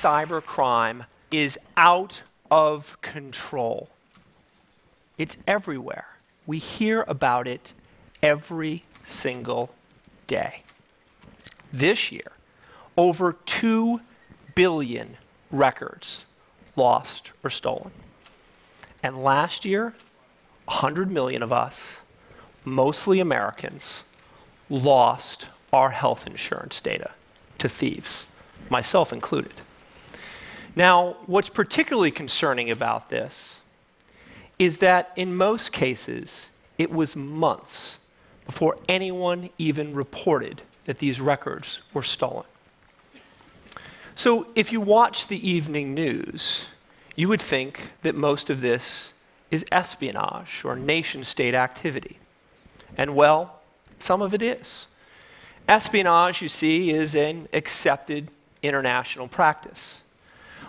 cybercrime is out of control. It's everywhere. We hear about it every single day. This year, over 2 billion records lost or stolen. And last year, 100 million of us, mostly Americans, lost our health insurance data to thieves, myself included. Now, what's particularly concerning about this is that in most cases, it was months before anyone even reported that these records were stolen. So, if you watch the evening news, you would think that most of this is espionage or nation state activity. And well, some of it is. Espionage, you see, is an accepted international practice.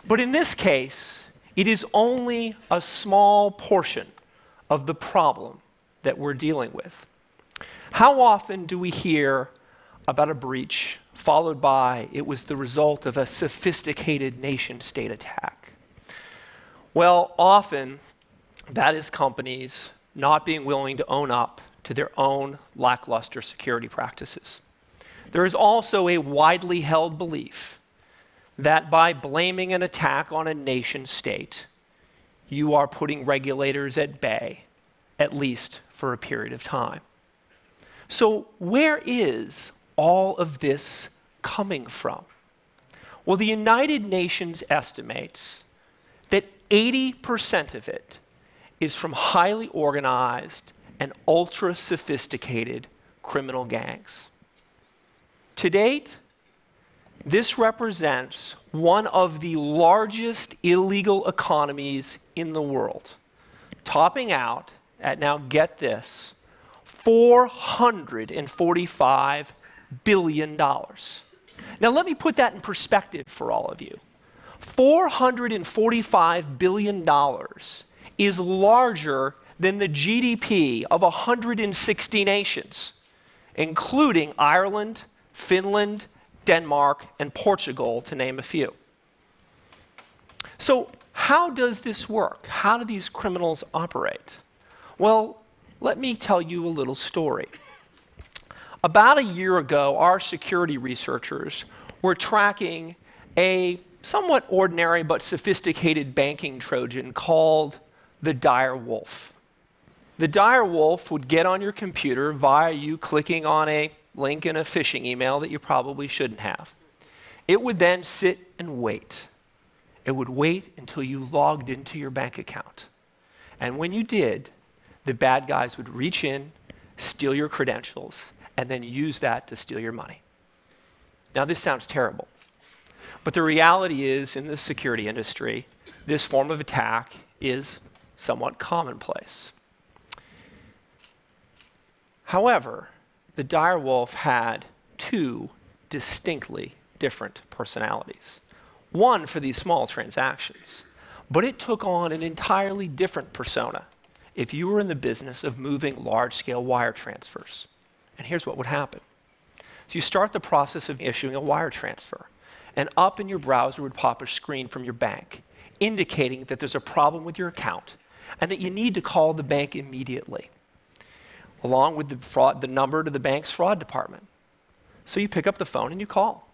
But in this case, it is only a small portion of the problem that we're dealing with. How often do we hear about a breach followed by it was the result of a sophisticated nation state attack? Well, often that is companies not being willing to own up to their own lackluster security practices. There is also a widely held belief that by blaming an attack on a nation state, you are putting regulators at bay, at least for a period of time. So, where is all of this coming from? Well, the United Nations estimates that 80% of it is from highly organized and ultra sophisticated criminal gangs. To date, this represents one of the largest illegal economies in the world, topping out at now get this $445 billion. Now, let me put that in perspective for all of you. $445 billion is larger than the GDP of 160 nations, including Ireland, Finland, Denmark, and Portugal, to name a few. So, how does this work? How do these criminals operate? Well, let me tell you a little story. About a year ago, our security researchers were tracking a somewhat ordinary but sophisticated banking Trojan called the Dyre Wolf. The Dyre Wolf would get on your computer via you clicking on a link in a phishing email that you probably shouldn't have. It would then sit and wait. It would wait until you logged into your bank account. And when you did, the bad guys would reach in, steal your credentials, and then use that to steal your money. Now, this sounds terrible. But the reality is, in the security industry, this form of attack is somewhat commonplace. However, the Dyre Wolf had two distinctly different personalities. One for these small transactions, but it took on an entirely different persona if you were in the business of moving large scale wire transfers. And here's what would happen. So you start the process of issuing a wire transfer, and up in your browser would pop a screen from your bank indicating that there's a problem with your account and that you need to call the bank immediately along with the, fraud, the number to the bank's fraud department. So you pick up the phone and you call.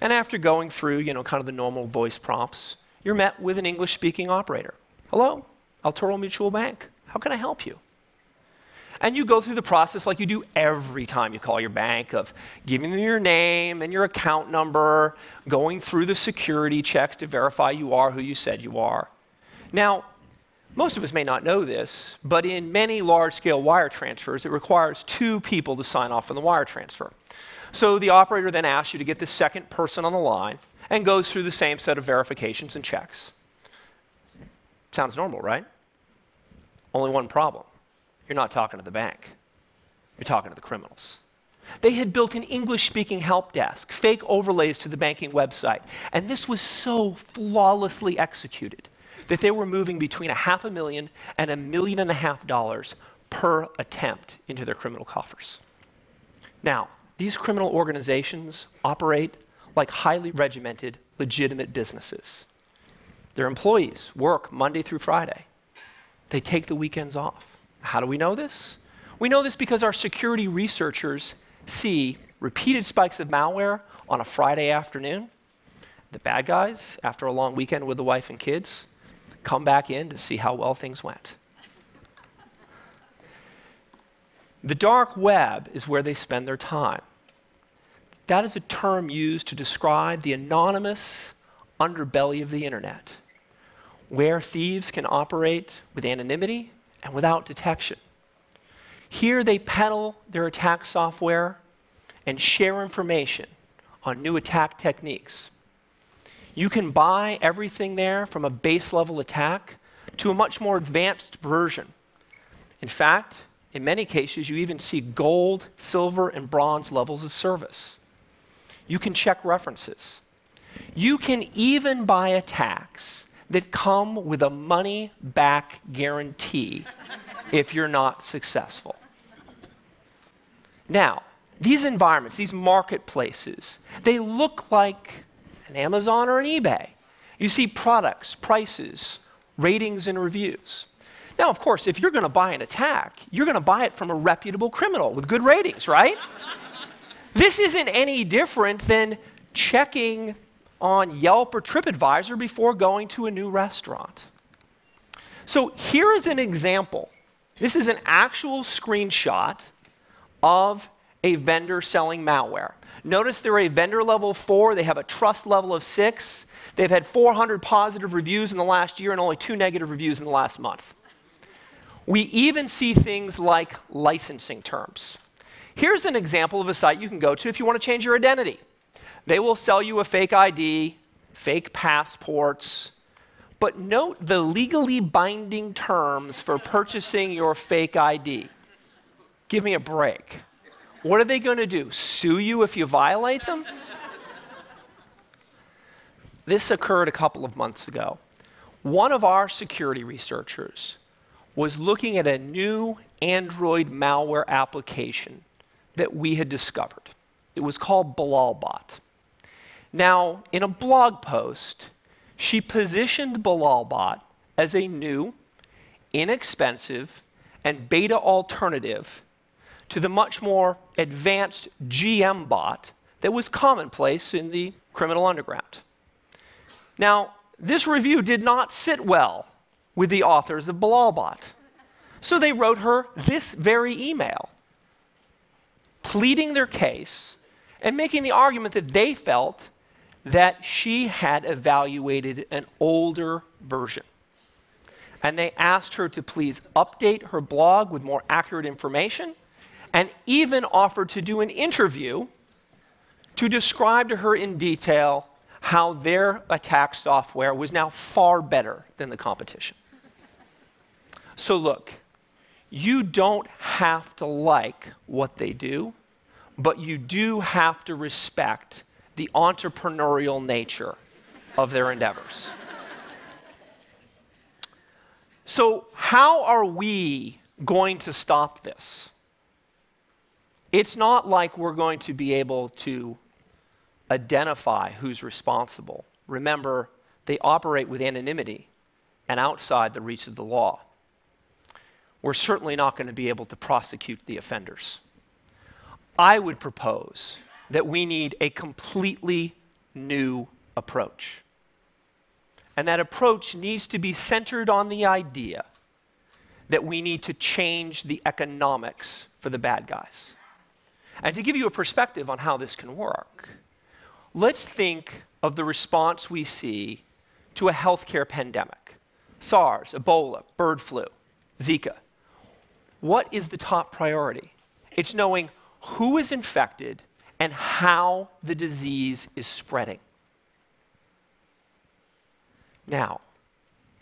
And after going through, you know, kind of the normal voice prompts, you're met with an English speaking operator. Hello, Altoro Mutual Bank. How can I help you? And you go through the process like you do every time you call your bank of giving them your name and your account number, going through the security checks to verify you are who you said you are. Now, most of us may not know this, but in many large scale wire transfers, it requires two people to sign off on the wire transfer. So the operator then asks you to get the second person on the line and goes through the same set of verifications and checks. Sounds normal, right? Only one problem you're not talking to the bank, you're talking to the criminals. They had built an English speaking help desk, fake overlays to the banking website, and this was so flawlessly executed that they were moving between a half a million and a million and a half dollars per attempt into their criminal coffers. Now, these criminal organizations operate like highly regimented legitimate businesses. Their employees work Monday through Friday. They take the weekends off. How do we know this? We know this because our security researchers see repeated spikes of malware on a Friday afternoon. The bad guys, after a long weekend with the wife and kids, come back in to see how well things went. The dark web is where they spend their time. That is a term used to describe the anonymous underbelly of the internet, where thieves can operate with anonymity and without detection. Here they peddle their attack software and share information on new attack techniques. You can buy everything there from a base level attack to a much more advanced version. In fact, in many cases, you even see gold, silver, and bronze levels of service. You can check references. You can even buy attacks that come with a money back guarantee if you're not successful. Now, these environments, these marketplaces, they look like an Amazon or an eBay. You see products, prices, ratings, and reviews. Now, of course, if you're going to buy an attack, you're going to buy it from a reputable criminal with good ratings, right? this isn't any different than checking on Yelp or TripAdvisor before going to a new restaurant. So here is an example. This is an actual screenshot of a vendor selling malware. Notice they're a vendor level four, they have a trust level of six. They've had 400 positive reviews in the last year and only two negative reviews in the last month. We even see things like licensing terms. Here's an example of a site you can go to if you want to change your identity. They will sell you a fake ID, fake passports, but note the legally binding terms for purchasing your fake ID. Give me a break. What are they going to do? Sue you if you violate them? this occurred a couple of months ago. One of our security researchers was looking at a new Android malware application that we had discovered. It was called Bilalbot. Now, in a blog post, she positioned Bilalbot as a new, inexpensive, and beta alternative to the much more advanced GM bot that was commonplace in the criminal underground. Now, this review did not sit well with the authors of Bilalbot. So they wrote her this very email, pleading their case and making the argument that they felt that she had evaluated an older version. And they asked her to please update her blog with more accurate information and even offered to do an interview to describe to her in detail how their attack software was now far better than the competition. So, look, you don't have to like what they do, but you do have to respect the entrepreneurial nature of their endeavors. So, how are we going to stop this? It's not like we're going to be able to identify who's responsible. Remember, they operate with anonymity and outside the reach of the law. We're certainly not going to be able to prosecute the offenders. I would propose that we need a completely new approach. And that approach needs to be centered on the idea that we need to change the economics for the bad guys. And to give you a perspective on how this can work, let's think of the response we see to a healthcare pandemic SARS, Ebola, bird flu, Zika. What is the top priority? It's knowing who is infected and how the disease is spreading. Now,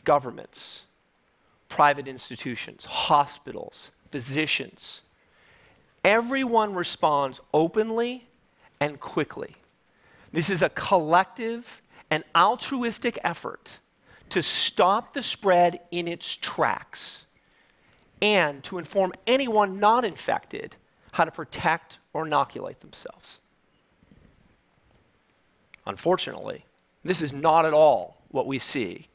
governments, private institutions, hospitals, physicians, everyone responds openly and quickly. This is a collective and altruistic effort to stop the spread in its tracks and to inform anyone not infected how to protect or inoculate themselves. Unfortunately, This is not at all what we see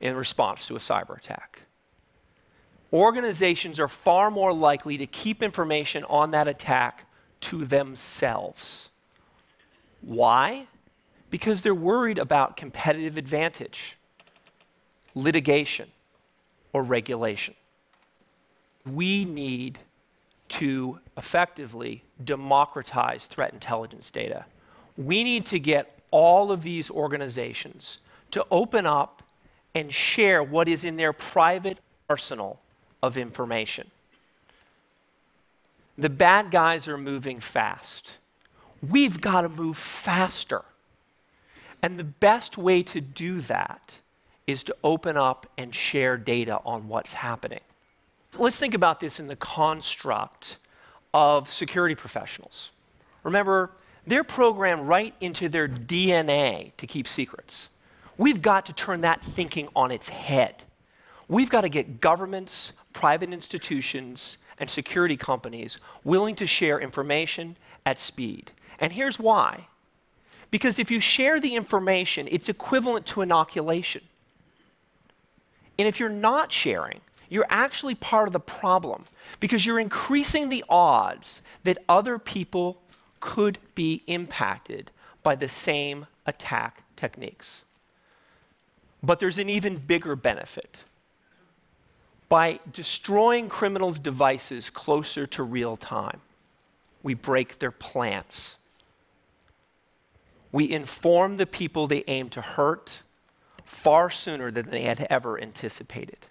in response to a cyber attack. Organizations are far more likely to keep information on that attack to themselves. Why? Because they're worried about competitive advantage, litigation, or regulation. We need to effectively democratize threat intelligence data. We need to get all of these organizations to open up and share what is in their private arsenal of information. The bad guys are moving fast. We've got to move faster. And the best way to do that is to open up and share data on what's happening. Let's think about this in the construct of security professionals. Remember, they're programmed right into their DNA to keep secrets. We've got to turn that thinking on its head. We've got to get governments, private institutions, and security companies willing to share information at speed. And here's why. Because if you share the information, it's equivalent to inoculation. And if you're not sharing, you're actually part of the problem because you're increasing the odds that other people could be impacted by the same attack techniques. But there's an even bigger benefit. By destroying criminals' devices closer to real time, we break their plans. We inform the people they aim to hurt far sooner than they had ever anticipated.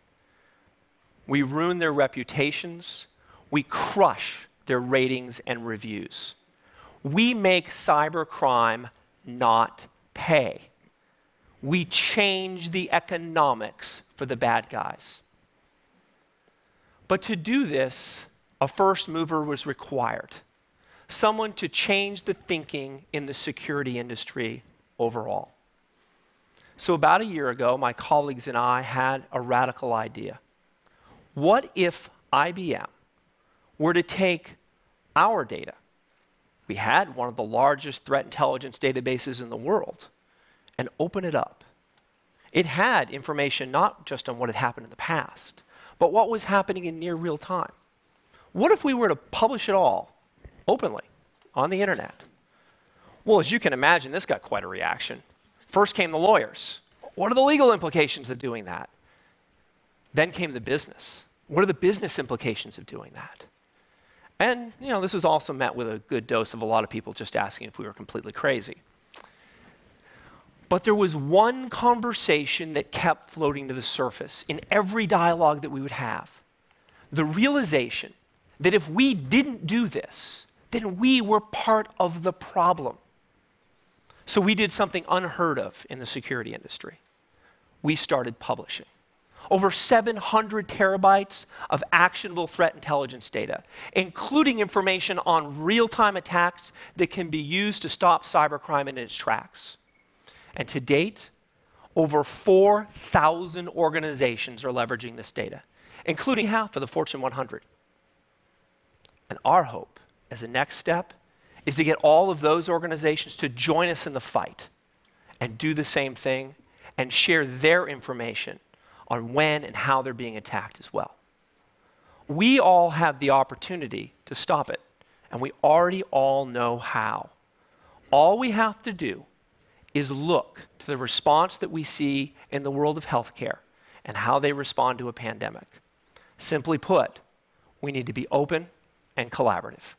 We ruin their reputations. We crush their ratings and reviews. We make cybercrime not pay. We change the economics for the bad guys. But to do this, a first mover was required someone to change the thinking in the security industry overall. So, about a year ago, my colleagues and I had a radical idea. What if IBM were to take our data? We had one of the largest threat intelligence databases in the world and open it up. It had information not just on what had happened in the past, but what was happening in near real time. What if we were to publish it all openly on the internet? Well, as you can imagine, this got quite a reaction. First came the lawyers. What are the legal implications of doing that? Then came the business. What are the business implications of doing that? And, you know, this was also met with a good dose of a lot of people just asking if we were completely crazy. But there was one conversation that kept floating to the surface in every dialogue that we would have the realization that if we didn't do this, then we were part of the problem. So we did something unheard of in the security industry. We started publishing over 700 terabytes of actionable threat intelligence data, including information on real time attacks that can be used to stop cybercrime in its tracks. And to date, over 4,000 organizations are leveraging this data, including half of the Fortune 100. And our hope as a next step is to get all of those organizations to join us in the fight and do the same thing and share their information on when and how they're being attacked as well. We all have the opportunity to stop it, and we already all know how. All we have to do is look to the response that we see in the world of healthcare and how they respond to a pandemic. Simply put, we need to be open and collaborative.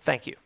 Thank you.